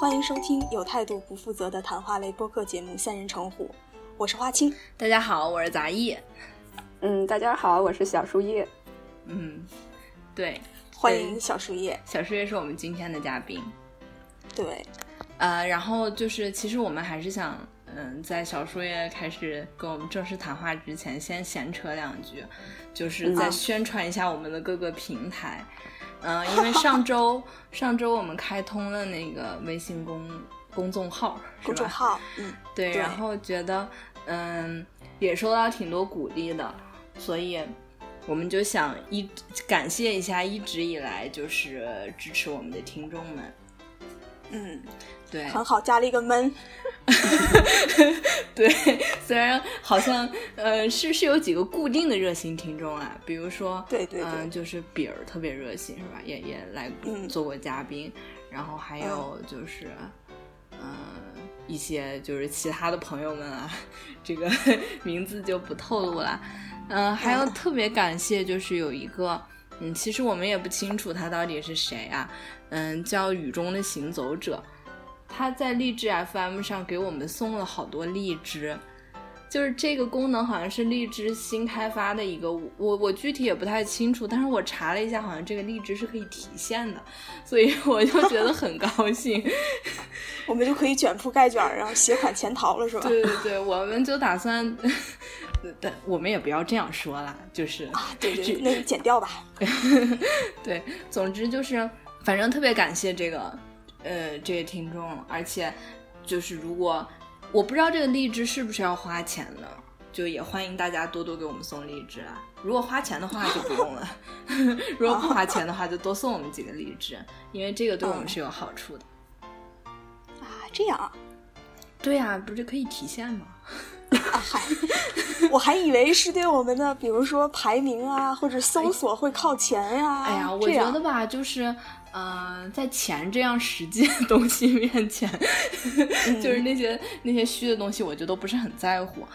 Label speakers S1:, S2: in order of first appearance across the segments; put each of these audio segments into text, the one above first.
S1: 欢迎收听有态度不负责的谈话类播客节目《三人成虎》，我是花青。
S2: 大家好，我是杂艺。
S3: 嗯，大家好，我是小树叶。
S2: 嗯，对，
S1: 欢迎小树叶。
S2: 小树叶是我们今天的嘉宾。
S1: 对，
S2: 呃，然后就是，其实我们还是想，嗯，在小树叶开始跟我们正式谈话之前，先闲扯两句，就是再宣传一下我们的各个平台。嗯、因为上周上周我们开通了那个微信公公众号，是吧？
S1: 公众号，嗯，
S2: 对，
S1: 对
S2: 然后觉得嗯也收到挺多鼓励的，所以我们就想一感谢一下一直以来就是支持我们的听众们。
S1: 嗯，
S2: 对
S1: 很好，加了一个闷。
S2: 对，虽然好像呃是是有几个固定的热心听众啊，比如说
S1: 对对对
S2: 嗯、就是比儿特别热心是吧？也也来
S1: 嗯
S2: 做过嘉宾，然后还有就是嗯、一些就是其他的朋友们啊，这个 名字就不透露了。嗯、还要特别感谢，就是有一个，嗯，其实我们也不清楚他到底是谁啊，嗯，叫雨中的行走者，他在荔枝 FM 上给我们送了好多荔枝，就是这个功能好像是荔枝新开发的一个，我我具体也不太清楚，但是我查了一下，好像这个荔枝是可以提现的，所以 我就觉得很高兴。
S1: 我们就可以卷铺盖卷儿，然后携款潜逃了，是吧？
S2: 对对对，我们就打算，但我们也不要这样说啦，就是
S1: 啊，对对，对那你剪掉吧。
S2: 对，总之就是，反正特别感谢这个，呃，这位听众，而且就是如果我不知道这个荔枝是不是要花钱的，就也欢迎大家多多给我们送荔枝啊。如果花钱的话就不用了，如果不花钱的话就多送我们几个荔枝，因为这个对我们是有好处的。
S1: 啊，这样啊，
S2: 对呀、不是可以提现吗？
S1: 啊嗨，我还以为是对我们的，比如说排名啊，或者搜索会靠前呀、
S2: 哎呀，我觉得吧，就是，呃，在钱这样实际的东西面前，就是那些那些虚的东西，我觉得都不是很在乎。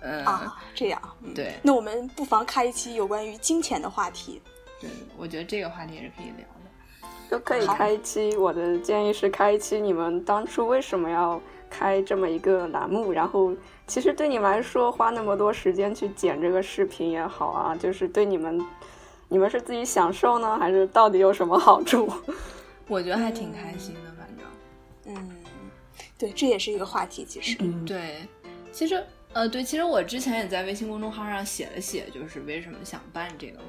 S2: 嗯、
S1: 啊，这样，嗯
S2: 对
S1: 那我们不妨开一期有关于金钱的话题。
S2: 对，我觉得这个话题也是可以聊的。
S3: 都可以开一期，我的建议是开一期你们当初为什么要开这么一个栏目，然后其实对你们来说花那么多时间去剪这个视频也好啊，就是对你们，你们是自己享受呢，还是到底有什么好处？
S2: 我觉得还挺开心的，反正。
S1: 嗯，对，这也是一个话题，其实。
S3: 嗯，
S2: 对，其实呃，对，其实我之前也在微信公众号上写了写，就是为什么想办这个嘛。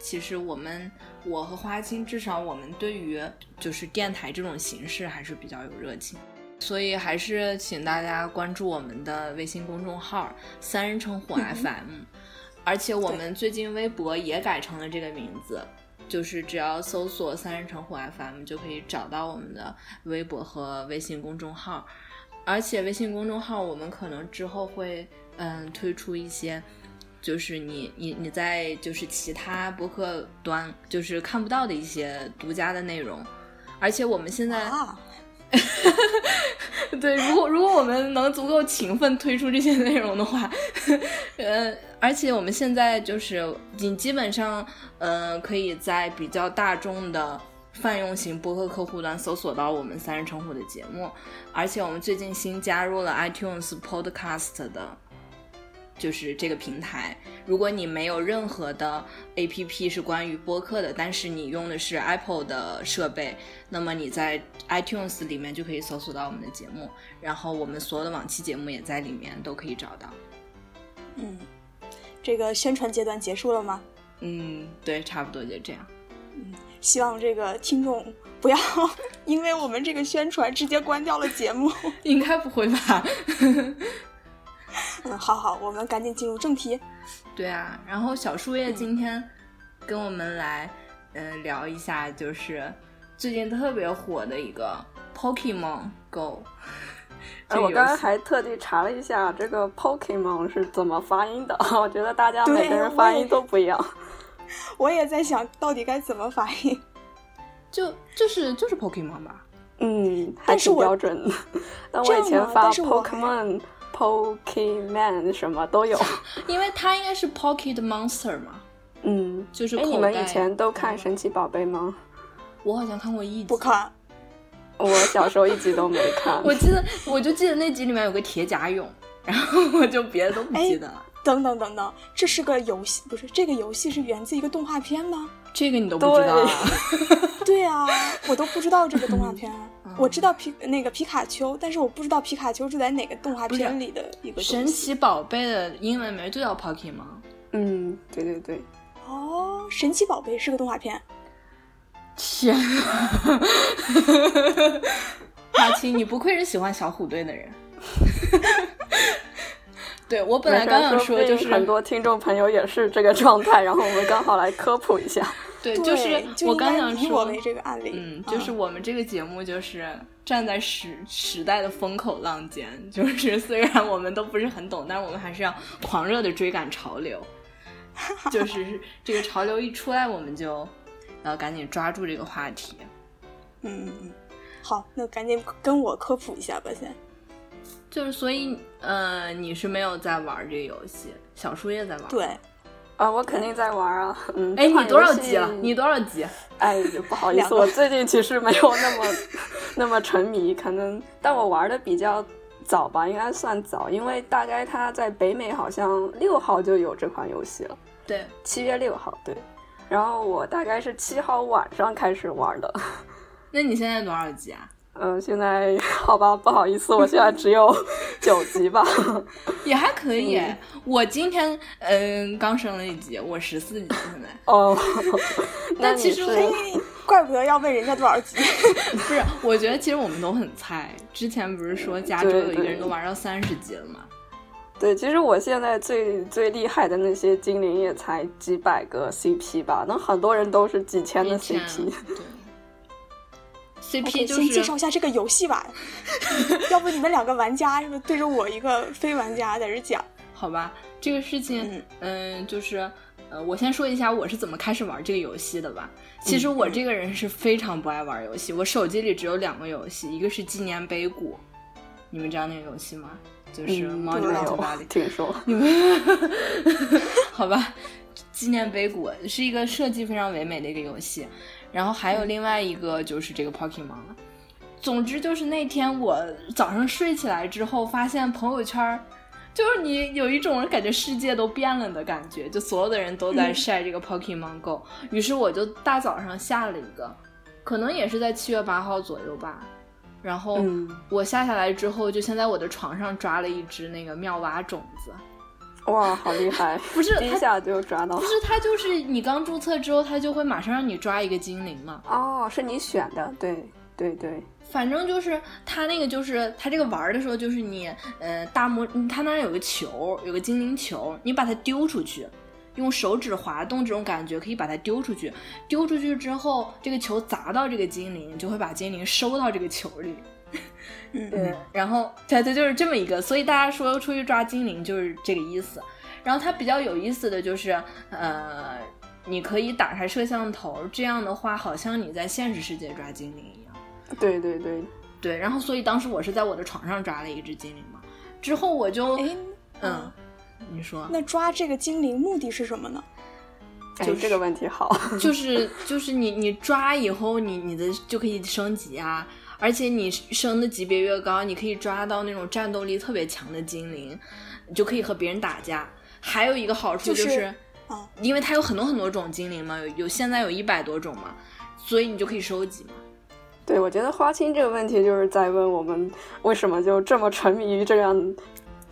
S2: 其实我们，我和花青，至少我们对于就是电台这种形式还是比较有热情，所以还是请大家关注我们的微信公众号“三人成虎 FM”，、而且我们最近微博也改成了这个名字。就是只要搜索“三人成虎 FM” 就可以找到我们的微博和微信公众号。而且微信公众号我们可能之后会嗯推出一些，就是你你你在就是其他博客端就是看不到的一些独家的内容，而且我们现在、
S1: 啊，
S2: 对，如果如果我们能足够勤奋推出这些内容的话，呃，而且我们现在就是你基本上呃可以在比较大众的泛用型播客客户端搜索到我们三人成虎的节目，而且我们最近新加入了 iTunes Podcast 的。就是这个平台，如果你没有任何的 APP 是关于播客的，但是你用的是 Apple 的设备，那么你在 iTunes 里面就可以搜索到我们的节目，然后我们所有的往期节目也在里面都可以找到。
S1: 嗯，这个宣传阶段结束了吗？
S2: 嗯，对，差不多就这样。
S1: 嗯希望这个听众不要 因为我们这个宣传直接关掉了节目。
S2: 应该不会吧？
S1: 嗯，好好，我们赶紧进入正题。
S2: 对啊，然后小树叶今天跟我们来，嗯、聊一下，就是最近特别火的一个 Pokemon Go。这
S3: 呃，
S2: 个游戏
S3: 我刚刚还特地查了一下这个 Pokemon 是怎么发音的，我觉得大家每个人发音都不一样。
S1: 我也在想到底该怎么发音。
S2: 就就是就是 Pokemon 吧？
S3: 嗯，还
S1: 是
S3: 标准的。但我以前发
S1: 但是我还
S3: Pokemon、Pokemon 什么都有。
S2: 因为它应该是 Pocket Monster 嘛，
S3: 嗯，
S2: 就是
S3: 哎，你们以前都看神奇宝贝吗？
S2: 我好像看过一集，
S1: 不看，
S3: 我小时候一集都没看。
S2: 我记得，我就记得那集里面有个铁甲蛹，然后我就别的都不记得了。
S1: 等等等等，这是个游戏，不是这个游戏是源自一个动画片吗？
S2: 这个你都不知道啊？
S1: 对 啊，我都不知道这个动画片。我知道皮那个皮卡丘，但是我不知道皮卡丘是在哪个动画片里的一个
S2: 神奇宝贝的英文名就叫 Pokemon。
S3: 嗯，对对对。
S1: 哦，神奇宝贝是个动画片。
S2: 天啊！马青，你不愧是喜欢小虎队的人。对我本来刚想说，就是
S3: 很多听众朋友也是这个状态，然后我们刚好来科普一下。
S2: 对，就是我刚想说
S1: 这个案例，
S2: 嗯，就是我们这个节目就是站在时时代的风口浪尖，就是虽然我们都不是很懂，但是我们还是要狂热的追赶潮流。就是 这个潮流一出来，我们就要赶紧抓住这个话题。
S1: 嗯嗯嗯，好，那赶紧跟我科普一下吧，先。
S2: 就是所以，呃，你是没有在玩这个游戏，小树也在玩。
S1: 对，
S3: 啊，我肯定在玩啊。嗯，
S2: 哎，你多少级了？你多少级？
S3: 哎，不好意思，我 最近其实没有那么那么沉迷，可能但我玩的比较早吧，应该算早，因为大概它在北美好像六号就有这款游戏了。
S2: 对，
S3: 七月六号，对。然后我大概是七号晚上开始玩的。
S2: 那你现在多少级啊？
S3: 嗯，现在好吧，不好意思，我现在只有 九级吧，
S2: 也还可以。我今天嗯刚升了一级，我十四级现在。
S3: 哦，
S2: 那其实
S1: 怪不得要问人家多少级。
S2: 不是，我觉得其实我们都很菜。之前不是说加州有一个人都玩到三十级了吗？
S3: 对，其实我现在最最厉害的那些精灵也才几百个 CP 吧，那很多人都是几千的 CP。
S2: CP 就
S1: 是先介绍一下这个游戏吧，要不你们两个玩家是不是对着我一个非玩家在这讲？
S2: 好吧，这个事情，嗯，就是呃，我先说一下我是怎么开始玩这个游戏的吧。其实我这个人是非常不爱玩游戏，我手机里只有两个游戏，一个是纪念碑谷，你们知道那个游戏吗？就是猫女酒吧里
S3: 听说。
S2: 你们 好吧，纪念碑谷是一个设计非常唯美的一个游戏。然后还有另外一个就是这个 Pokemon，总之就是那天我早上睡起来之后，发现朋友圈就是你有一种感觉世界都变了的感觉，就所有的人都在晒这个 Pokemon Go，于是我就大早上下了一个，可能也是在七月八号左右吧。然后我下下来之后，就先在我的床上抓了一只那个妙蛙种子。
S3: 哇，好厉害！
S2: 不是
S3: 第一下就抓到，
S2: 不是他就是你刚注册之后，他就会马上让你抓一个精灵嘛。
S3: 哦，是你选的，对对对。
S2: 反正就是他那个，就是他这个玩的时候，就是你，呃，大拇，他那有个球，有个精灵球，你把它丢出去，用手指滑动这种感觉可以把它丢出去。丢出去之后，这个球砸到这个精灵，就会把精灵收到这个球里。
S1: 嗯，
S2: 然后它它就是这么一个，所以大家说出去抓精灵就是这个意思。然后它比较有意思的就是，呃，你可以打开摄像头，这样的话好像你在现实世界抓精灵一样。
S3: 对对对
S2: 对。然后所以当时我是在我的床上抓了一只精灵嘛，之后我就，
S1: 哎，
S2: 嗯，你说，
S1: 那抓这个精灵目的是什么呢？
S3: 就这个问题好，
S2: 就是就是你你抓以后，你你的就可以升级啊。而且你升的级别越高，你可以抓到那种战斗力特别强的精灵，你就可以和别人打架。还有一个好处就是，因为它有很多很多种精灵嘛，有有现在有一百多种嘛，所以你就可以收集嘛。
S3: 对，我觉得花青这个问题就是在问我们为什么就这么沉迷于这样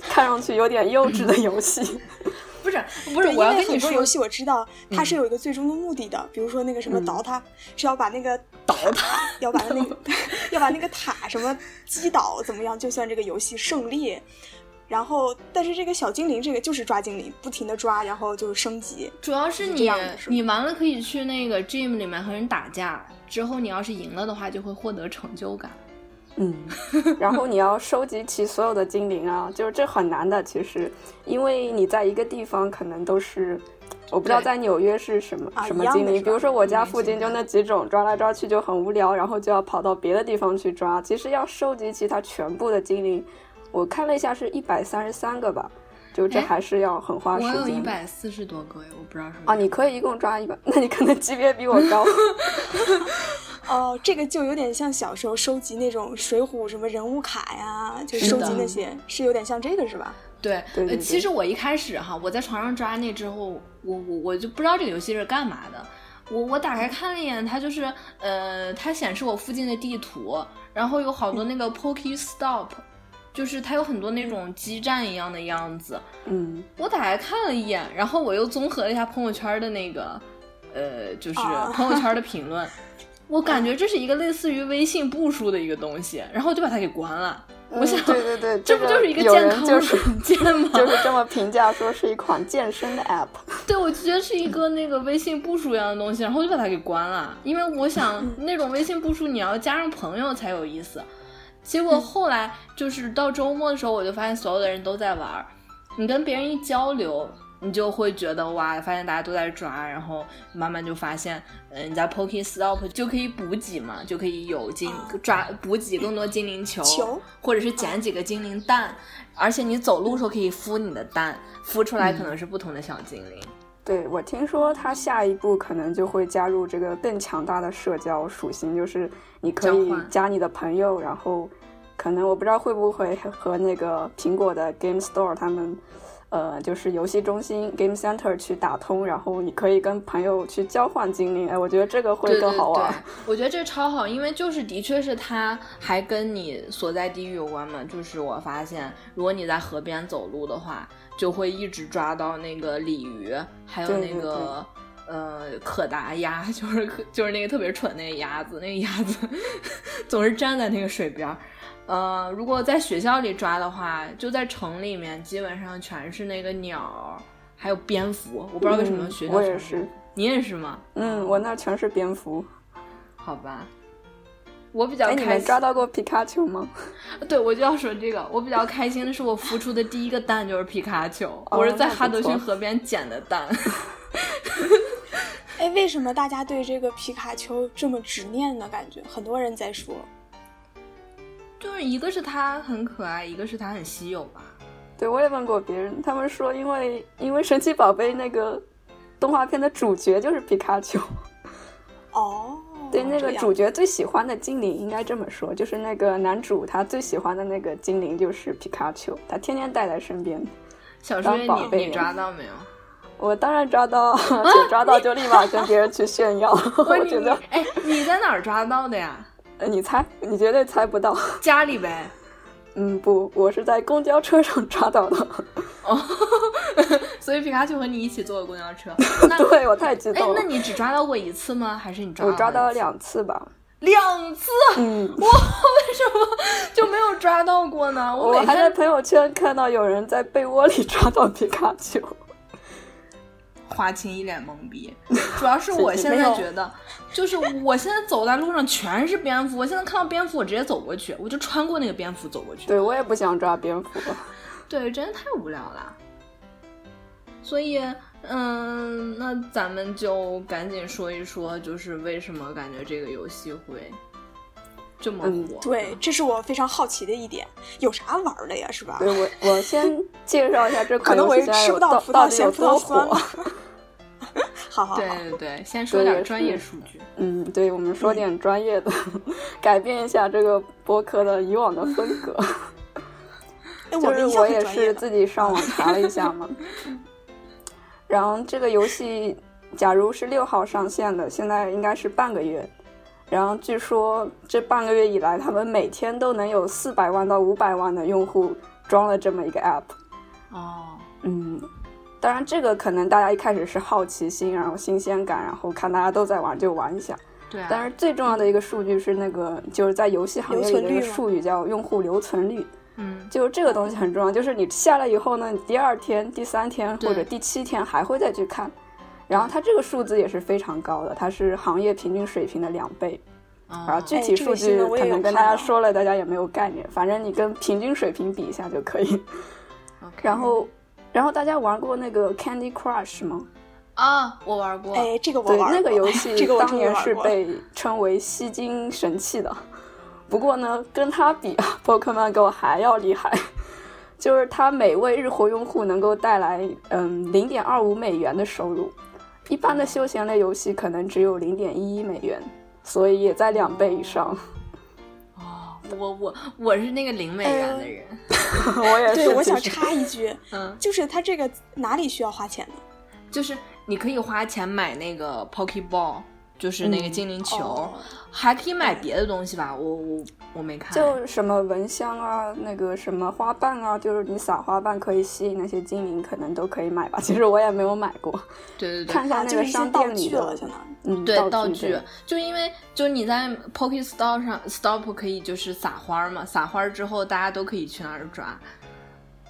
S3: 看上去有点幼稚的游戏。
S2: 不是 不是，我要跟你说，
S1: 游戏我知道它是有一个最终的目的的，比如说那个什么倒塔是要把那个
S2: 倒塔
S1: 要把那个 要把那个塔什么击倒怎么样，就算这个游戏胜利。然后，但是这个小精灵这个就是抓精灵，不停的抓，然后就是升级。
S2: 主要是你你完了可以去那个 gym 里面和人打架，之后你要是赢了的话，就会获得成就感。
S3: 嗯，然后你要收集齐所有的精灵啊，就是这很难的。其实，因为你在一个地方可能都是，我不知道在纽约是什么什么精灵。比如说我家附近就那几种，抓来抓去就很无聊，然后就要跑到别的地方去抓。其实要收集齐它全部的精灵，我看了一下是一百三十三个吧，就这还是要很花时间。我
S2: 有一百四十多个，我不知道什么。
S3: 啊，你可以一共抓一百，那你可能级别比我高。
S1: 哦，这个就有点像小时候收集那种水浒什么人物卡呀，就是收集那些，是有点像这个是吧？
S2: 对，
S3: 对对
S2: 其实我一开始哈，我在床上抓那之后，我我我就不知道这个游戏是干嘛的。我我打开看了一眼，它就是呃，它显示我附近的地图，然后有好多那个 Poke Stop，就是它有很多那种基站一样的样子。
S3: 嗯，
S2: 我打开看了一眼，然后我又综合了一下朋友圈的那个，呃，就是朋友圈的评论，我感觉这是一个类似于微信步数的一个东西，然后我就把它给关了。我想，
S3: 对对对，
S2: 这不就是一个健康软件 吗？
S3: 就是这么评价说是一款健身的 app。
S2: 对，我就觉得是一个那个微信步数一样的东西，然后我就把它给关了，因为我想那种微信步数你要加上朋友才有意思。结果后来就是到周末的时候，我就发现所有的人都在玩儿，你跟别人一交流，你就会觉得哇，发现大家都在抓，然后慢慢就发现，嗯，你在 Poke Stop 就可以补给嘛，就可以有精抓补给更多精灵球，
S1: 球
S2: 或者是捡几个精灵蛋，而且你走路的时候可以孵你的蛋，孵出来可能是不同的小精灵。
S3: 对，我听说它下一步可能就会加入这个更强大的社交属性，就是你可以加你的朋友，然后可能我不知道会不会和那个苹果的 Game Store 他们，呃，就是游戏中心 Game Center 去打通，然后你可以跟朋友去交换精灵。哎，我觉得这个会更好玩。
S2: 对对，我觉得这超好，因为就是的确是它还跟你所在地域有关嘛。就是我发现，如果你在河边走路的话，就会一直抓到那个鲤鱼，还有那个呃可达鸭，就是可就是那个特别蠢那个鸭子，那个鸭子 总是站在那个水边儿。呃，如果在学校里抓的话，就在城里面，基本上全是那个鸟儿，还有蝙蝠。我不知道为什么
S3: 嗯
S2: 学校全
S3: 我也是，
S2: 你也是吗？
S3: 嗯，我那全是蝙蝠。
S2: 好吧，我比较
S3: 哎，你们
S2: 开心。
S3: 抓到过皮卡丘吗？
S2: 对，我就要说这个，我比较开心的是，我孵出的第一个蛋就是皮卡丘，
S3: 哦
S2: 我是在哈德逊河边捡的蛋。
S1: 哎，为什么大家对这个皮卡丘这么执念呢？感觉很多人在说，
S2: 就是一个是它很可爱，一个是它很稀有吧。
S3: 对，我也问过别人，他们说因为因为神奇宝贝那个动画片的主角就是皮卡丘。
S1: 哦，
S3: 对，那个主角最喜欢的精灵应该这么说，就是那个男主他最喜欢的那个精灵就是皮卡丘，他天天带在身边。
S2: 小
S3: 时
S2: 候，你你
S3: 宝贝呀
S2: 抓到没有？
S3: 我当然抓到，而且抓到就立马跟别人去炫耀。我觉得，
S2: 哎，你在哪儿抓到的呀？
S3: 呃你猜，你绝对猜不到。
S2: 家里呗。
S3: 嗯，不，我是在公交车上抓到的。
S2: 哦，所以皮卡丘和你一起坐的公交车。那
S3: 对我太激
S2: 哎，
S3: 动了，
S2: 那你只抓到过一次吗？还是你抓到
S3: 我抓到了
S2: 了
S3: 两次吧。
S2: 两次？
S3: 嗯，
S2: 我，为什么就没有抓到过呢？
S3: 我
S2: 每天
S3: 还在朋友圈看到有人在被窝里抓到皮卡丘。
S2: 花青一脸懵逼，主要是我现在觉得，就是我现在走在路上全是蝙蝠，我现在看到蝙蝠我直接走过去，我就穿过那个蝙蝠走过去。
S3: 对我也不想抓蝙蝠。
S2: 对，真的太无聊了。所以，嗯，那咱们就赶紧说一说，就是为什么感觉这个游戏会这么
S3: 嗯
S2: 火？
S1: 对，这是我非常好奇的一点，有啥玩儿的呀？是吧？
S3: 对我，我先介绍一下这
S1: 可能我吃不到葡萄嫌
S3: 到底有多
S1: 葡萄酸了。好好好，
S2: 对对对，先说点专业数据。
S3: 嗯，对，我们说点专业的，改变一下这个播客的以往的风格。就是我也。是自己上网查了一下嘛，然后这个游戏假如是六号上线的，现在应该是半个月。然后据说这半个月以来，他们每天都能有四百万到五百万的用户装了这么一个 app。
S2: 哦，
S3: 嗯，当然这个可能大家一开始是好奇心，然后新鲜感，然后看大家都在玩就玩一下。
S2: 对啊，
S3: 但是最重要的一个数据是那个就是在游戏行业里的一个术语叫用户留存率。
S2: 嗯，
S3: 就这个东西很重要，就是你下来以后呢，你第二天、第三天或者第七天还会再去看，然后它这个数字也是非常高的，它是行业平均水平的两倍。然后
S2: 哦
S3: 具体数据可能跟大家说了，大家也没有概念，反正你跟平均水平比一下就可以。
S2: OK
S3: 然后，然后大家玩过那个 Candy Crush 吗？
S2: 啊，我玩过。
S1: 哎，这个我，玩过
S3: 那个游戏 当年是被称为吸金神器的。不过呢，跟它比啊，Pokemon Go 还要厉害，就是它每位日活用户能够带来嗯零点二五美元的收入，一般的休闲类游戏可能只有零点一一美元。所以也在两倍以上。
S2: 哦，我我我是那个零美元的人，
S3: 我也是。
S1: 对，我想插一句，
S2: 嗯，
S1: 就是他这个哪里需要花钱呢？
S2: 就是你可以花钱买那个 Pokeball。就是那个精灵球，还可以买别的东西吧？我我我没看。
S3: 就什么蚊香啊，那个什么花瓣啊，就是你撒花瓣可以吸引那些精灵，可能都可以买吧。其实我也没有买过。
S2: 对对对，
S3: 看一下那个商店里的，嗯，
S2: 对
S3: 道
S2: 具。就因为就你在 Poke Stop 上 Stop 可以就是撒花嘛，撒花之后大家都可以去那儿抓。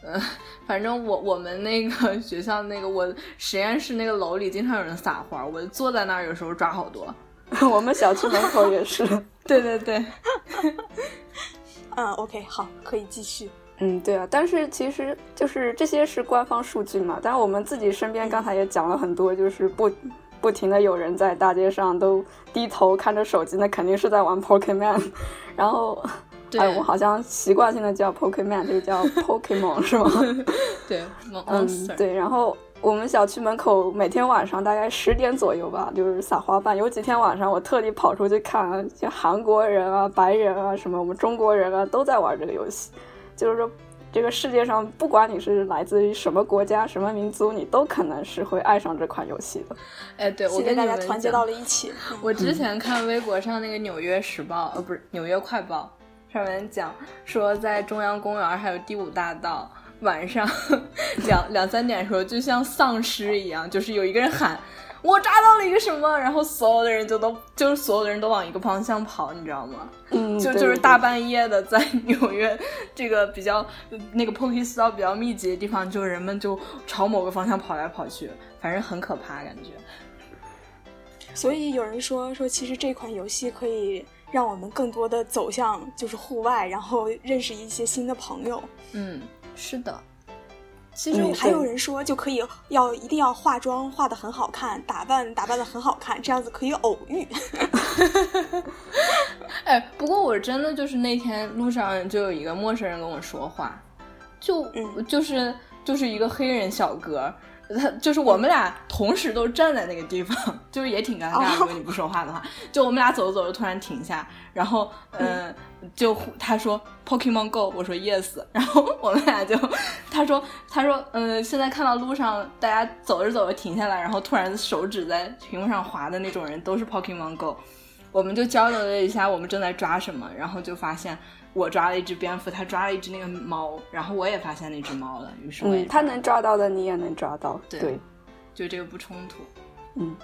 S2: 呃，反正我我们那个 学校那个我实验室那个楼里经常有人撒花，我坐在那儿有时候抓好多。
S3: 我们小区门口也是。
S2: 对对对。
S1: 嗯，OK，好，可以继续。
S3: 嗯，对啊，但是其实就是这些是官方数据嘛，但是我们自己身边刚才也讲了很多，就是不不停的有人在大街上都低头看着手机，那肯定是在玩 Pokemon，然后。哎，我好像习惯性的叫 Pokemon，这个叫 Pokemon 是吗？
S2: 对，
S3: 嗯，对。然后我们小区门口每天晚上大概十点左右吧，就是撒花瓣。有几天晚上我特地跑出去看，像韩国人啊、白人啊、什么我们中国人啊，都在玩这个游戏。就是说，这个世界上不管你是来自于什么国家、什么民族，你都可能是会爱上这款游戏的。
S2: 哎，对，我跟
S1: 大家团结到了一起。
S2: 我之前看微博上那个《纽约时报》，呃，不是《纽约快报》。上面讲说，在中央公园还有第五大道，晚上 两两三点的时候，就像丧尸一样，就是有一个人喊“我抓到了一个什么”，然后所有的人就都就是所有的人都往一个方向跑，你知道吗？
S3: 嗯，
S2: 就就是大半夜的，在纽约这个比较那个 Pokestop 比较密集的地方，就人们就朝某个方向跑来跑去，反正很可怕感觉。
S1: 所以有人说说，其实这款游戏可以。让我们更多的走向就是户外，然后认识一些新的朋友。
S2: 嗯，是的。
S1: 其实还有人说，就可以要一定要化妆化的很好看，打扮打扮的很好看，这样子可以偶遇。
S2: 哎，不过我真的就是那天路上就有一个陌生人跟我说话，就嗯就是就是一个黑人小哥。他 就是我们俩同时都站在那个地方，就是也挺尴尬。如果你不说话的话，就我们俩走着走着突然停下，然后嗯，就他说 Pokemon Go，我说 Yes，然后我们俩就他说他说嗯，现在看到路上大家走着走着停下来，然后突然手指在屏幕上滑的那种人都是 Pokemon Go，我们就交流了一下我们正在抓什么，然后就发现。我抓了一只蝙蝠，他抓了一只那个猫，然后我也发现那只猫了，于是我也
S3: 他能抓到的你也能抓到，
S2: 对，就这个不冲突，
S3: 嗯，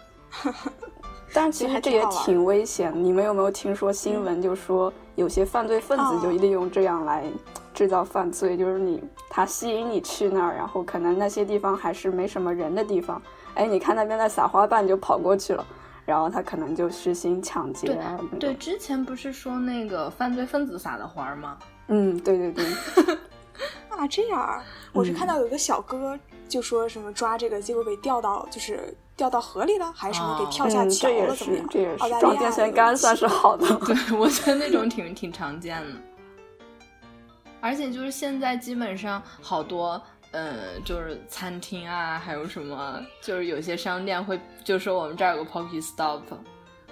S3: 但其实这也挺危险。你们有没有听说新闻，就说有些犯罪分子就利用这样来制造犯罪，就是你他吸引你去那儿，然后可能那些地方还是没什么人的地方，哎，你看那边在撒花瓣，就跑过去了。然后他可能就实行抢劫啊！
S2: 对，之前不是说那个犯罪分子撒的花吗？
S3: 嗯，对对对。
S1: 啊，这样，我是看到有个小哥就说什么抓这个，结果被掉到就是掉到河里了，还是什么给跳下桥了？怎么样？
S3: 这也是装电线杆算是好的。
S2: 对，我觉得那种挺挺常见的。而且就是现在基本上好多。嗯，就是餐厅啊，还有什么，就是有些商店会就说我们这儿有个 Poke Stop。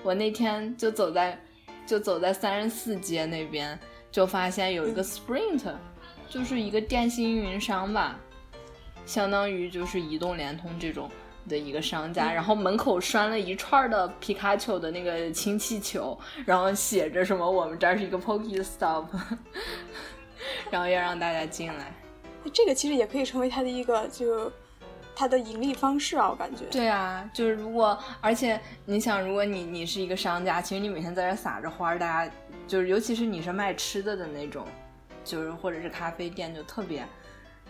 S2: 我那天就走在就走在三十四街那边，就发现有一个 Sprint，就是一个电信运营商吧，相当于就是移动、联通这种的一个商家，然后门口拴了一串的皮卡丘的那个氢气球，然后写着什么我们这儿是一个 Poke Stop，然后要让大家进来。
S1: 这个其实也可以成为他的一个，就他的盈利方式啊，我感觉。
S2: 对啊，就是如果，而且你想，如果你你是一个商家，其实你每天在这撒着花，大家就是，尤其是你是卖吃的的那种，就是或者是咖啡店，就特别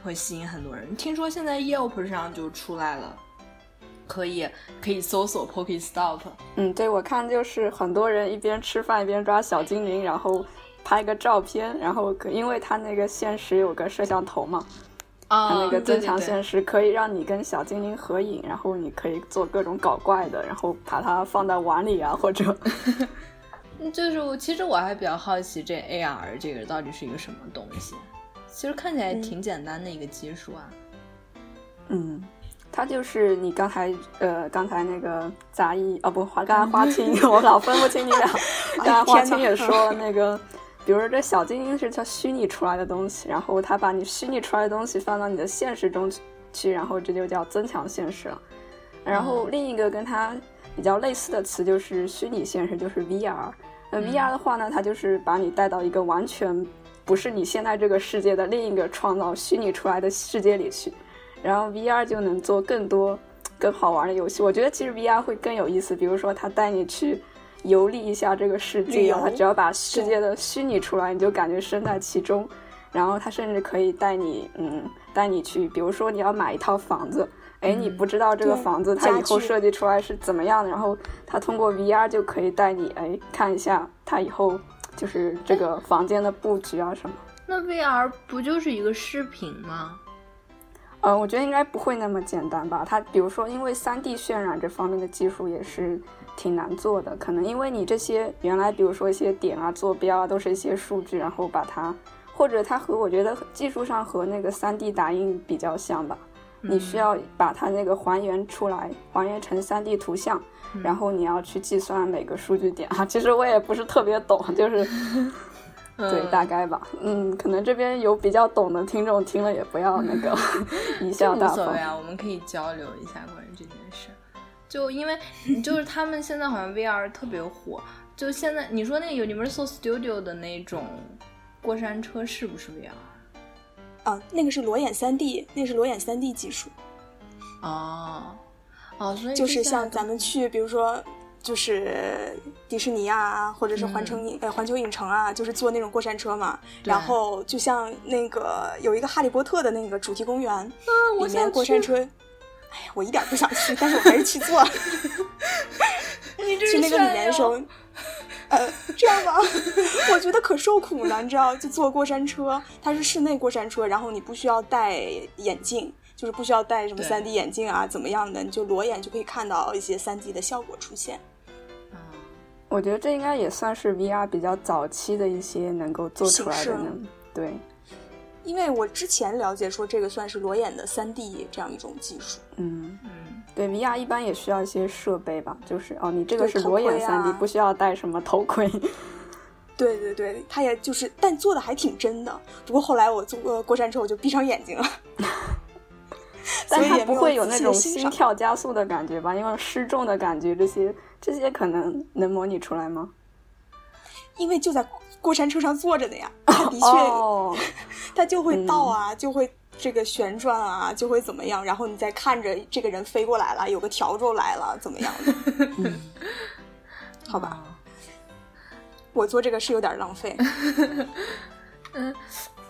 S2: 会吸引很多人。听说现在 Yelp 上就出来了，可以可以搜索 Poke Stop。
S3: 嗯，对，我看就是很多人一边吃饭一边抓小精灵，然后。拍个照片，然后因为它那个现实有个摄像头嘛，
S2: 它
S3: 那个增强现实可以让你跟小精灵合影，然后你可以做各种搞怪的，然后把它放在碗里啊，或者，
S2: 就是我其实我还比较好奇这 AR 这个到底是一个什么东西，其实看起来挺简单的一个技术啊，
S3: 嗯，它就是你刚才呃刚才那个杂役哦不花刚才花青 我老分不清你俩，刚才花青也说那个，比如说这小精灵是叫虚拟出来的东西，然后它把你虚拟出来的东西放到你的现实中去，然后这就叫增强现实了。然后另一个跟它比较类似的词就是虚拟现实，就是 VR。那 VR 的话呢，它就是把你带到一个完全不是你现在这个世界的另一个创造虚拟出来的世界里去。然后 VR 就能做更多更好玩的游戏。我觉得其实 VR 会更有意思，比如说它带你去游历一下这个世界，他只要把世界的虚拟出来，你就感觉身在其中。然后他甚至可以带你，嗯，带你去，比如说你要买一套房子，哎，你不知道这个房子它以后设计出来是怎么样的，然后他通过 VR 就可以带你，哎，看一下它以后就是这个房间的布局啊什么。
S2: 那 VR 不就是一个视频吗？
S3: 呃，我觉得应该不会那么简单吧。它比如说，因为三 D 渲染这方面的技术也是挺难做的，可能因为你这些原来比如说一些点啊、坐标啊，都是一些数据，然后把它，或者它和我觉得技术上和那个三 D 打印比较像吧。你需要把它那个还原出来，还原成三 D 图像，然后你要去计算每个数据点啊。其实我也不是特别懂，就是。对，大概吧。嗯，可能这边有比较懂的听众听了也不要那个 贻笑大
S2: 方。无所谓啊，我们可以交流一下关于这件事。就因为就是他们现在好像 VR 特别火，就现在你说那个 Universal Studio 的那种过山车是不是 VR？
S1: 啊，那个是裸眼 3D，那是裸眼 3D 技术。
S2: 哦，哦，所以
S1: 就是像咱们去，比如说。就是迪士尼啊，或者是环城影呃环球影城啊，就是坐那种过山车嘛。然后就像那个有一个哈利波特的那个主题公园，里面过山车。哎呀，我一点不想去，但是我还是去坐。去那个里面的时候，呃，这样吧，我觉得可受苦了，你知道，就坐过山车，它是室内过山车，然后你不需要戴眼镜。就是不需要戴什么三 D 眼镜啊，怎么样的，你就裸眼就可以看到一些三 D 的效果出现。
S2: 嗯，
S3: 我觉得这应该也算是 VR 比较早期的一些能够做出来的呢。对，
S1: 因为我之前了解说这个算是裸眼的三 D 这样一种技术。
S3: 嗯嗯，对，VR 一般也需要一些设备吧，就是哦，你这个是裸眼三 D，不需要戴什么头盔。
S1: 对对对，它也就是，但做的还挺真的。不过后来我坐过过山车，我就闭上眼睛了。
S3: 但它不会有那种心跳加速的感觉吧？因为失重的感觉，这些这些可能能模拟出来吗？
S1: 因为就在过山车上坐着的呀，的确，它就会倒啊，就会这个旋转啊，就会怎么样？然后你再看着这个人飞过来了，有个笤帚来了，怎么样的？好吧，我做这个是有点浪费。
S2: 嗯，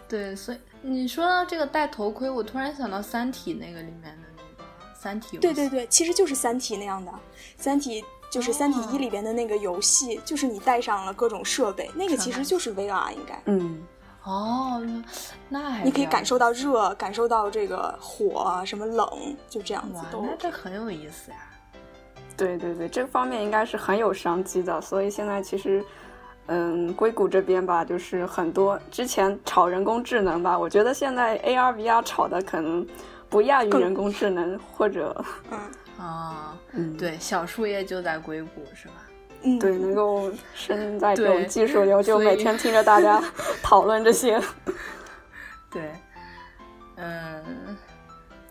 S2: 对，所以。你说到这个戴头盔，我突然想到《三体》那个里面的那个《三体》。
S1: 对对对，其实就是《三体》那样的，《三体》就是《三体一》里边的那个游戏，就是你带上了各种设备，那个其实就是 VR 应该。
S3: 嗯，
S2: 哦，那
S1: 你可以感受到热，感受到这个火什么冷，就这样子。
S2: 那这很有意思呀。
S3: 对对对，这方面应该是很有商机的，所以现在其实。嗯，硅谷这边吧，就是很多之前炒人工智能吧，我觉得现在 AR VR 炒的可能不亚于人工智能，或者
S1: 嗯
S2: 啊，嗯，对，小树叶就在硅谷是吧？
S1: 嗯，
S3: 对，能够身在这种技术流，就每天听着大家讨论这些。
S2: 对，嗯，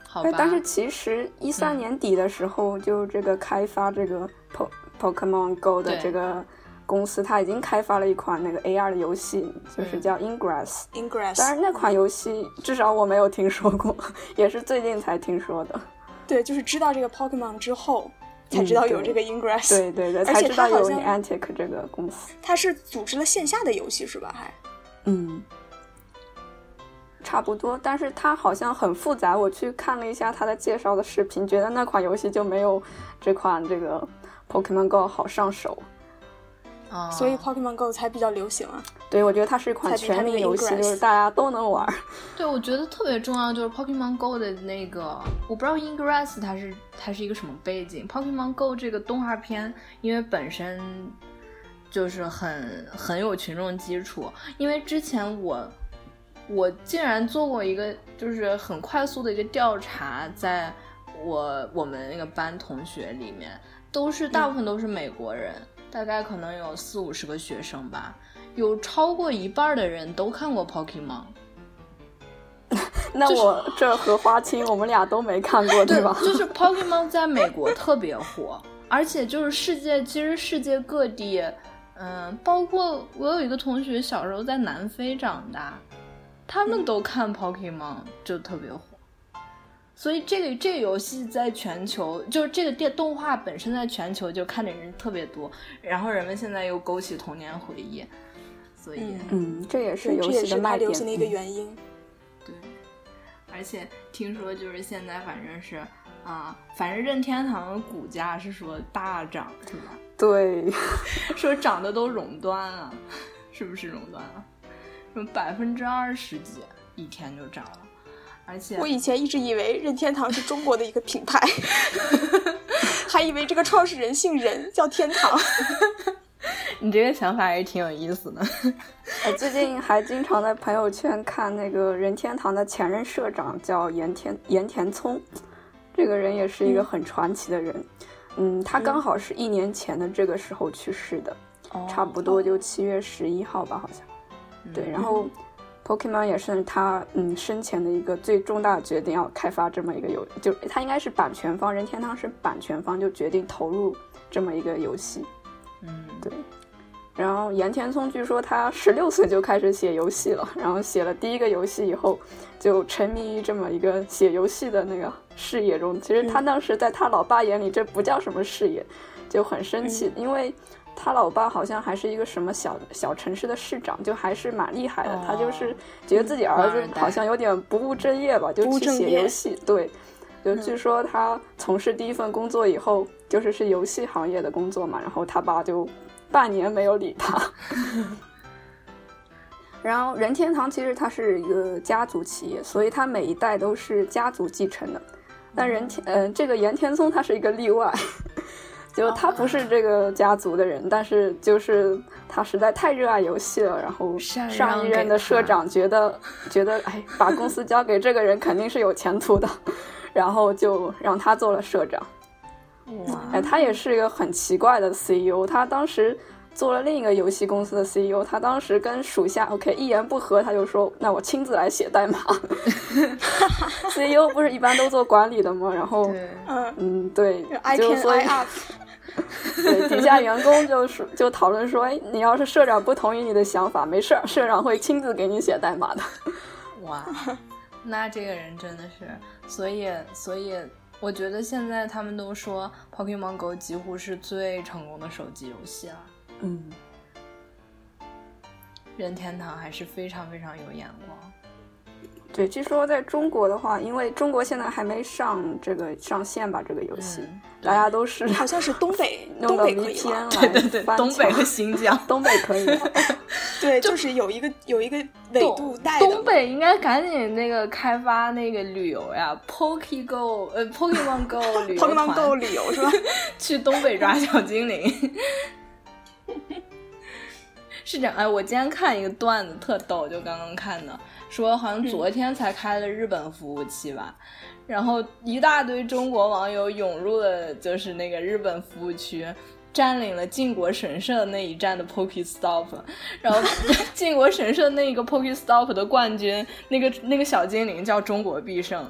S2: 好吧。
S3: 但是其实一三年底的时候，就这个开发这个 Po Pokemon Go 的这个。公司他已经开发了一款那个 AR 的游戏，就是叫 Ingress。
S1: Ingress。
S3: 但是那款游戏至少我没有听说过，也是最近才听说的。
S1: 对，就是知道这个 Pokemon 之后才知道有这个 Ingress。
S3: 对对对，才知道有 Antic 这个公司。
S1: 它是组织了线下的游戏是吧？还？
S3: 嗯，差不多。但是它好像很复杂，我去看了一下它的介绍的视频，觉得那款游戏就没有这款这个 Pokemon Go 好上手。
S1: 所以 Pokemon Go 才比较流行啊！
S3: 对，我觉得它是一款全民游戏，就是大家都能玩。
S2: 对，我觉得特别重要就是 Pokemon Go 的那个，我不知道 Ingress 它是它是一个什么背景。Pokemon Go 这个动画片，因为本身就是很很有群众基础。因为之前我我竟然做过一个就是很快速的一个调查，在我我们那个班同学里面，都是大部分都是美国人，大概可能有四五十个学生吧，有超过一半的人都看过 Pokemon。
S3: 那我这和花青，我们俩都没看过，
S2: 对
S3: 吧？
S2: 就是 Pokemon 在美国特别火，而且就是世界，其实世界各地，嗯，包括我有一个同学小时候在南非长大，他们都看 Pokemon 就特别火。所以这个这个游戏在全球，就是这个电动画本身在全球就看的人特别多，然后人们现在又勾起童年回忆，所以
S3: 嗯，这也是游
S1: 戏
S3: 的卖点
S1: 的一个原因。
S2: 对，而且听说就是现在反正是啊，反正任天堂的股价是说大涨是吧？
S3: 对，
S2: 说涨的都熔断了，是不是熔断了？什么百分之二十几一天就涨了。而且
S1: 我以前一直以为任天堂是中国的一个品牌，还以为这个创始人姓任，叫天堂。
S2: 你这个想法还是挺有意思的。
S3: 我最近还经常在朋友圈看那个任天堂的前任社长叫岩田岩田聪，这个人也是一个很传奇的人。嗯，他刚好是一年前的这个时候去世的，差不多就七月十一号吧，好像。对，然后。Pokemon 也是他嗯生前的一个最重大的决定，要开发这么一个游，就他应该是版权方，任天堂是版权方，就决定投入这么一个游戏。
S2: 嗯，
S3: 对。然后岩田聪据说他十六岁就开始写游戏了，然后写了第一个游戏以后，就沉迷于这么一个写游戏的那个事业中。其实他当时在他老爸眼里，这不叫什么事业，就很生气，因为。他老爸好像还是一个什么小小城市的市长，就还是蛮厉害的。他就是觉得自己儿子好像有点不务正业吧，就去写游戏。对，就据说他从事第一份工作以后，就是是游戏行业的工作嘛。然后他爸就半年没有理他。然后任天堂其实它是一个家族企业，所以它每一代都是家族继承的。但任天，嗯，这个岩田聪他是一个例外。就他不是这个家族的人，但是就是他实在太热爱游戏了，然后上一任的社长觉得觉得哎，把公司交给这个人肯定是有前途的，然后就让他做了社长。哎，他也是一个很奇怪的 CEO，他当时做了另一个游戏公司的 CEO，他当时跟属下 OK 一言不合，他就说那我亲自来写代码。CEO 不是一般都做管理的吗？然后嗯嗯对，就所以。对，底下员工就是就讨论说，哎，你要是社长不同意你的想法，没事儿，社长会亲自给你写代码的。
S2: 哇，那这个人真的是，所以所以我觉得现在他们都说 Pokemon Go 几乎是最成功的手机游戏了。
S3: 嗯，
S2: 任天堂还是非常非常有眼光。
S3: 对，据说在中国的话，因为中国现在还没上这个上线吧，这个游戏，大家都是
S1: 好像是东北 东北可以
S2: 对对对，东北和新疆，
S3: 东北可以。
S1: 对，就是有一个有一个纬度带。
S2: 东北应该赶紧那个开发那个旅游呀，Poke Go 呃 Pokemon Go 旅游
S1: Pokemon Go 旅游是吧？
S2: 去东北抓小精灵。是这样，哎，我今天看一个段子特逗，就刚刚看的。说好像昨天才开了日本服务器吧，然后一大堆中国网友涌入了，就是那个日本服务区，占领了靖国神社那一站的 Poke Stop，然后 靖国神社那个 Poke Stop 的冠军，那个那个小精灵叫中国必胜，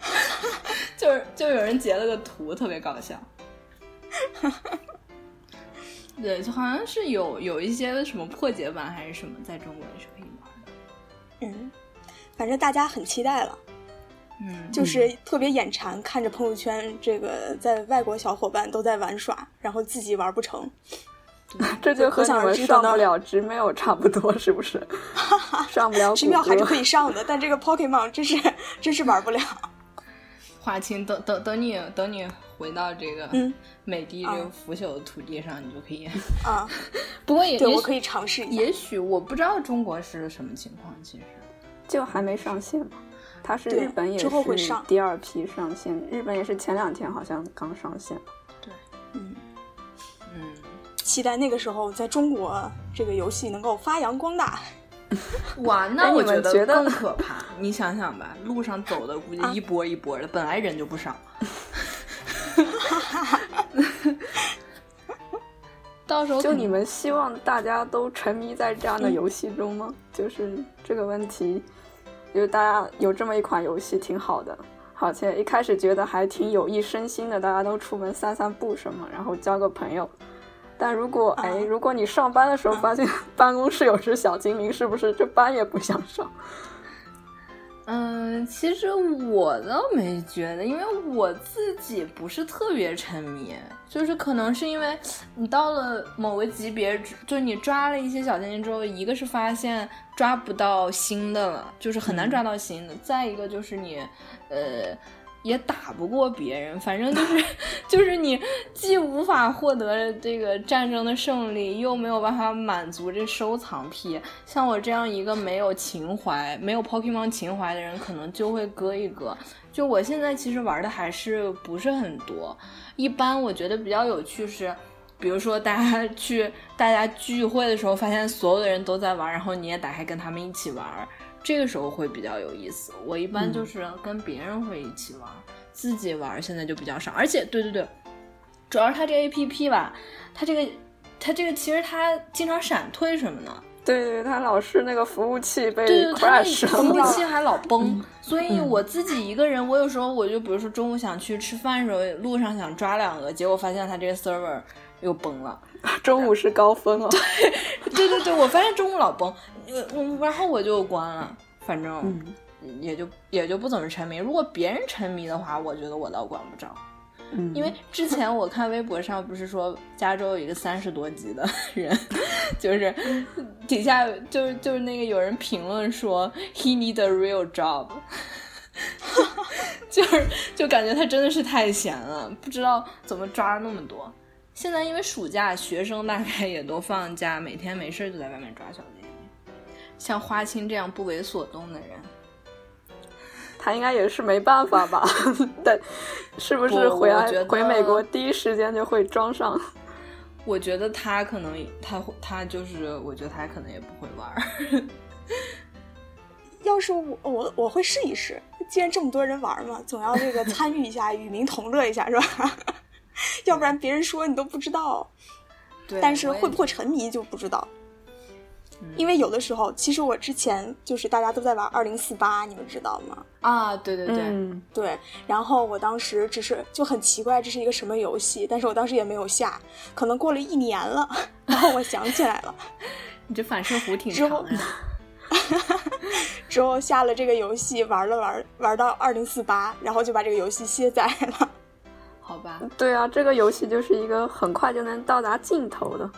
S2: 就是就有人截了个图，特别搞笑。对，就好像是有有一些什么破解版还是什么，在中国是可以。
S1: 嗯，反正大家很期待了，
S2: 嗯，
S1: 就是特别眼馋，看着朋友圈这个在外国小伙伴都在玩耍，然后自己玩不成，
S3: 这就和你们上不了直 mail 差不多，是不是？上不了
S1: 直 mail 还是可以上的，但这个 Pokemon 真是真是玩不了。
S2: 华清，等等等你等你回到这个美的这个腐朽的土地上，你就可以
S1: 啊。
S2: 不过也
S1: 对我可以尝试，
S2: 也许我不知道中国是什么情况，其实
S3: 就还没上线嘛。它是日本也是第二批上线，日本也是前两天好像刚上线。
S2: 对，
S1: 嗯
S2: 嗯，
S1: 期待那个时候在中国这个游戏能够发扬光大。
S2: 哇，那我
S3: 觉
S2: 得更可怕。你想想吧，路上走的估计一波一波的，本来人就不少。到时候
S3: 就你们希望大家都沉迷在这样的游戏中吗？就是这个问题，就是大家有这么一款游戏挺好的，而且一开始觉得还挺有益身心的，大家都出门散散步什么，然后交个朋友。但如果哎，如果你上班的时候发现办公室有只小精灵，是不是这班也不想上？
S2: 嗯，其实我倒没觉得，因为我自己不是特别沉迷，就是可能是因为你到了某个级别，就你抓了一些小精灵之后，一个是发现抓不到新的了，就是很难抓到新的；再一个就是你，呃。也打不过别人，反正就是 就是你既无法获得这个战争的胜利，又没有办法满足这收藏癖。像我这样一个没有情怀、没有 Pokemon 情怀的人，可能就会割一割。就我现在其实玩的还是不是很多。一般我觉得比较有趣是，比如说大家 去大家聚会的时候，发现所有的人都在玩，然后你也打开跟他们一起玩。这个时候会比较有意思。我一般就是跟别人会一起玩，自己玩现在就比较少。而且，对对对，主要是它这 A P P 吧，它这个它这个其实它经常闪退什么的。
S3: 对对，它老是那个服务器被
S2: crash，服务器还老崩。所以我自己一个人，我有时候我就比如说中午想去吃饭的时候，路上想抓两个，结果发现它这个 server 又崩了。
S3: 中午是高峰哦。
S2: 对对对对，我发现中午老崩。我，然后我就关了，反正也就也就不怎么沉迷。如果别人沉迷的话，我觉得我倒管不着。
S3: 嗯，
S2: 因为之前我看微博上不是说加州有一个三十多级的 人，就是底下就是就是那个有人评论说 he need a real job，就是就感觉他真的是太闲了，不知道怎么抓那么多。现在因为暑假，学生大概也都放假，每天没事就在外面抓小精灵。像花青这样不为所动的人，
S3: 他应该也是没办法吧？但，是不是回来回美国第一时间就会装上？
S2: 我觉得他可能他他就是，我觉得他可能也不会玩。
S1: 要是我我我会试一试，既然这么多人玩嘛，总要这个参与一下，与民同乐一下是吧？要不然别人说你都不知道。
S2: 对，
S1: 但是会不会沉迷就不知道。因为有的时候，其实我之前就是大家都在玩二零四八，你们知道吗？
S2: 啊，对对对
S1: 对。然后我当时只是就很奇怪，这是一个什么游戏？但是我当时也没有下。可能过了一年了，然后我想起来了。
S2: 你这反射弧挺长的。
S1: 之后下了这个游戏，玩了玩，玩到二零四八，然后就把这个游戏卸载了。
S2: 好吧。
S3: 对啊，这个游戏就是一个很快就能到达尽头的。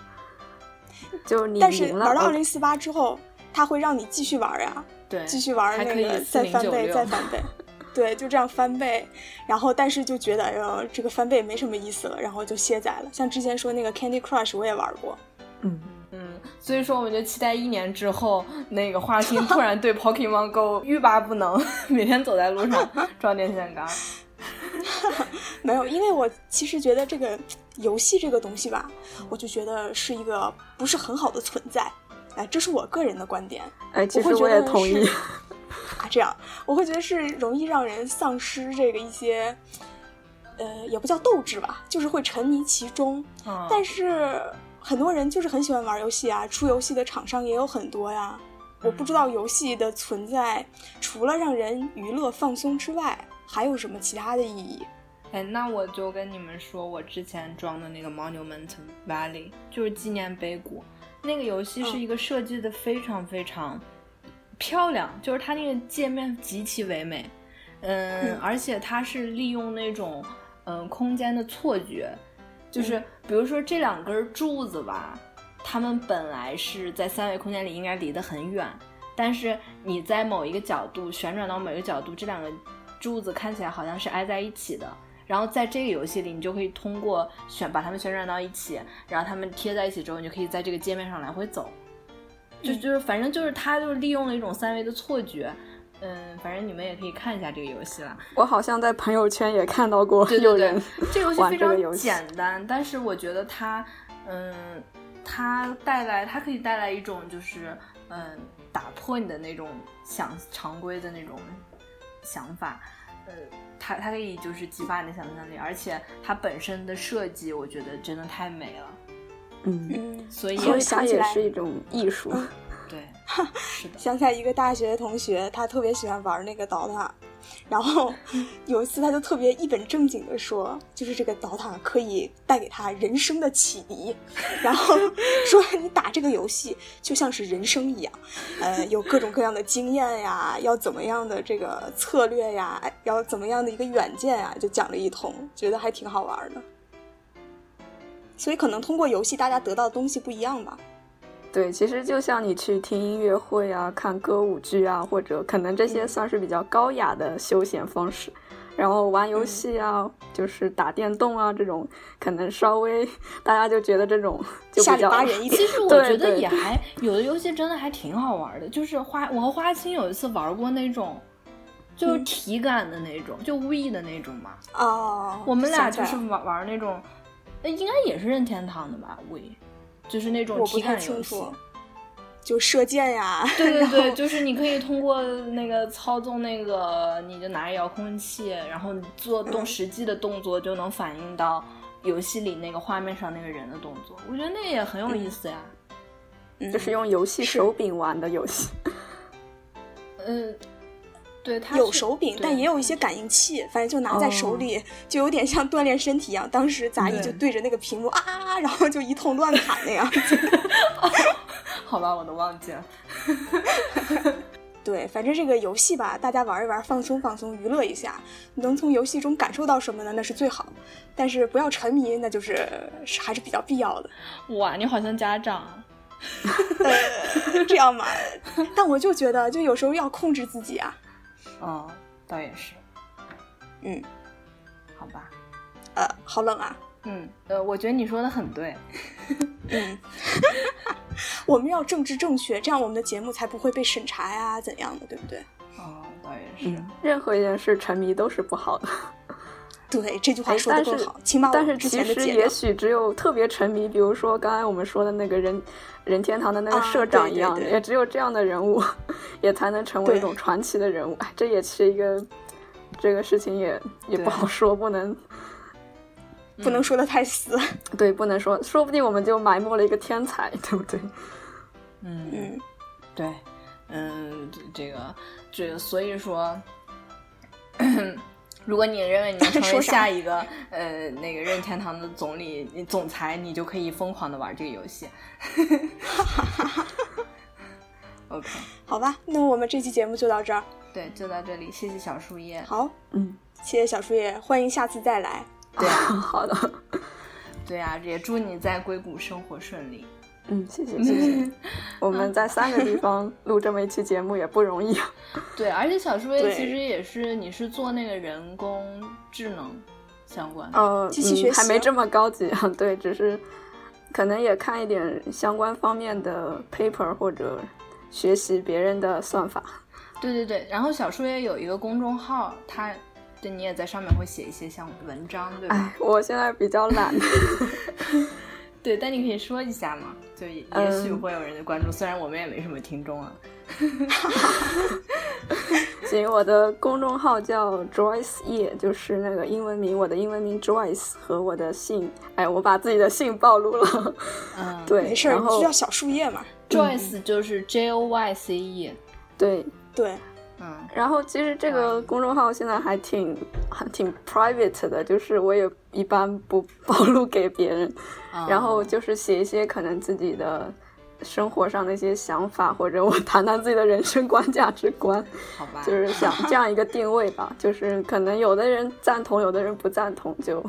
S3: 就你
S1: 但是玩到二零四八之后，它会让你继续玩呀，
S2: 对，
S1: 继续玩那个再翻倍再翻倍，对，就这样翻倍。然后但是就觉得哎呦，这个翻倍没什么意思了，然后就卸载了。像之前说那个 Candy Crush 我也玩过，
S3: 嗯
S2: 嗯，所以说我们就期待一年之后，那个花心突然对 Pokemon Go 欲罢不能，每天走在路上 装电线杆。
S1: 没有，因为我其实觉得这个。游戏这个东西吧，我就觉得是一个不是很好的存在，哎，这是我个人的观点。
S3: 哎，其实我也同意。
S1: 啊，这样我会觉得是容易让人丧失这个一些，呃，也不叫斗志吧，就是会沉迷其中。但是很多人就是很喜欢玩游戏啊，出游戏的厂商也有很多呀。我不知道游戏的存在除了让人娱乐放松之外，还有什么其他的意义？
S2: 哎，那我就跟你们说，我之前装的那个 Monument Valley 就是纪念碑谷，那个游戏是一个设计的非常非常漂亮，就是它那个界面极其唯美，嗯，而且它是利用那种嗯空间的错觉，就是比如说这两根柱子吧，它们本来是在三维空间里应该离得很远，但是你在某一个角度旋转到某一个角度，这两个柱子看起来好像是挨在一起的。然后在这个游戏里，你就可以通过旋把它们旋转到一起，然后它们贴在一起之后，你就可以在这个界面上来回走。就就是反正就是它就是利用了一种三维的错觉。嗯，反正你们也可以看一下这个游戏啦。
S3: 我好像在朋友圈也看到过
S2: 有人
S3: 这
S2: 游戏非常简单，但是我觉得它，嗯，它带来它可以带来一种就是嗯打破你的那种想常规的那种想法，呃，它它可以就是激发你的想象力，而且它本身的设计，我觉得真的太美了。
S3: 嗯，
S2: 所以
S3: 想起来是一种艺术。
S2: 对，是的。
S1: 想起来一个大学的同学，他特别喜欢玩那个 DOTA。然后有一次，他就特别一本正经的说，就是这个导塔可以带给他人生的启迪，然后 说你打这个游戏就像是人生一样，呃，有各种各样的经验呀，要怎么样的这个策略呀，要怎么样的一个远见呀，就讲了一通，觉得还挺好玩的。所以可能通过游戏，大家得到的东西不一样吧。
S3: 对，其实就像你去听音乐会啊、看歌舞剧啊，或者可能这些算是比较高雅的休闲方式。然后玩游戏啊，就是打电动啊，这种可能稍微大家就觉得这种 就。
S2: 其实 我觉得也还有的游戏真的还挺好玩的。就是花，我和花青有一次玩过那种，就是体感的那种，就 We 的那种嘛。
S1: 哦。
S2: 我们俩就是玩玩那种，应该也是任天堂的吧？We。就是那种体感游戏，
S1: 就射箭呀。
S2: 对对对，就是你可以通过那个操纵那个，你就拿着遥控器，然后做动实际的动作，就能反映到游戏里那个画面上那个人的动作。我觉得那也很有意思呀。
S3: 就是用游戏手柄玩的游戏。
S2: 嗯。对，
S1: 有手柄，但也有一些感应器，反正就拿在手里，就有点像锻炼身体一样。当时杂艺就对着那个屏幕啊，然后就一通乱砍那样。
S2: 好吧，我都忘记了。
S1: 对，反正这个游戏吧，大家玩一玩，放松放松，娱乐一下，能从游戏中感受到什么呢？那是最好。但是不要沉迷，那就是还是比较必要的。
S2: 哇，你好像家长。
S1: 这样嘛？但我就觉得，就有时候要控制自己啊。
S2: 哦，倒也是，
S1: 嗯，
S2: 好吧，
S1: 呃，好冷啊，
S2: 嗯，呃，我觉得你说的很对，
S1: 嗯，我们要政治正确，这样我们的节目才不会被审查呀，怎样的，对不对？
S2: 哦，倒也是，
S3: 任何一件事沉迷都是不好的。
S1: 对，这句话说的更好，
S3: 但是其实也许只有特别沉迷，比如说刚才我们说的那个人。任天堂的那个社长一样，也只有这样的人物，也才能成为一种传奇的人物。这也是一个这个事情，也也不好说，不能
S1: 不能说的太死。
S3: 对，不能说，说不定我们就埋没了一个天才，对不对？
S2: 嗯嗯，对，嗯，这个这个，所以说。如果你认为你能 成为下一个呃那个任天堂的总理总裁，你就可以疯狂的玩这个游戏。OK，
S1: 好吧，那我们这期节目就到这儿。
S2: 对，就到这里，谢谢小树叶。
S1: 好，
S3: 嗯，
S1: 谢谢小树叶，欢迎下次再来。
S2: 对啊，
S3: 好的。
S2: 对啊，也祝你在硅谷生活顺利。
S3: 嗯，谢谢谢谢。我们在三个地方录这么一期节目也不容易。
S2: 对，而且小树叶其实也是，你是做那个人工智能相关，
S3: 呃，
S1: 机器学习
S3: 还没这么高级啊。对，只是可能也看一点相关方面的 paper 或者学习别人的算法。
S2: 对对对，然后小树叶有一个公众号，他对你也在上面会写一些像文章，对吧？
S3: 哎，我现在比较懒。
S2: 对，但你可以说一下嘛，就也许会有人关注，虽然我们也没什么听众啊。
S3: 行，我的公众号叫 Joyce 叶，就是那个英文名，我的英文名 Joyce 和我的姓，哎，我把自己的姓暴露了。
S2: 嗯，
S3: 对，
S1: 没事，就叫小树叶嘛。
S2: Joyce 就是 J O Y C E。
S3: 对
S1: 对。
S2: 嗯，
S3: 然后其实这个公众号现在还挺还挺 private 的，就是我也一般不暴露给别人，然后就是写一些可能自己的生活上的一些想法，或者我谈谈自己的人生观、价值观，
S2: 好吧，
S3: 就是想这样一个定位吧，就是可能有的人赞同，有的人不赞同，就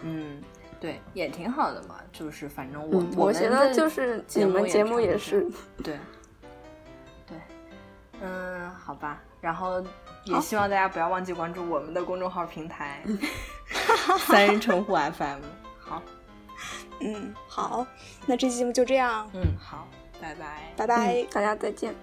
S2: 嗯，对，也挺好的嘛，就是反正我
S3: 我觉得就是你们节目
S2: 也
S3: 是
S2: 对。嗯，好吧，然后也希望大家不要忘记关注我们的公众号平台“ 三人成虎 FM”。好，
S1: 嗯，好，那这期节目就这样。
S2: 嗯，好，拜拜，
S1: 拜拜，
S3: 大家再见。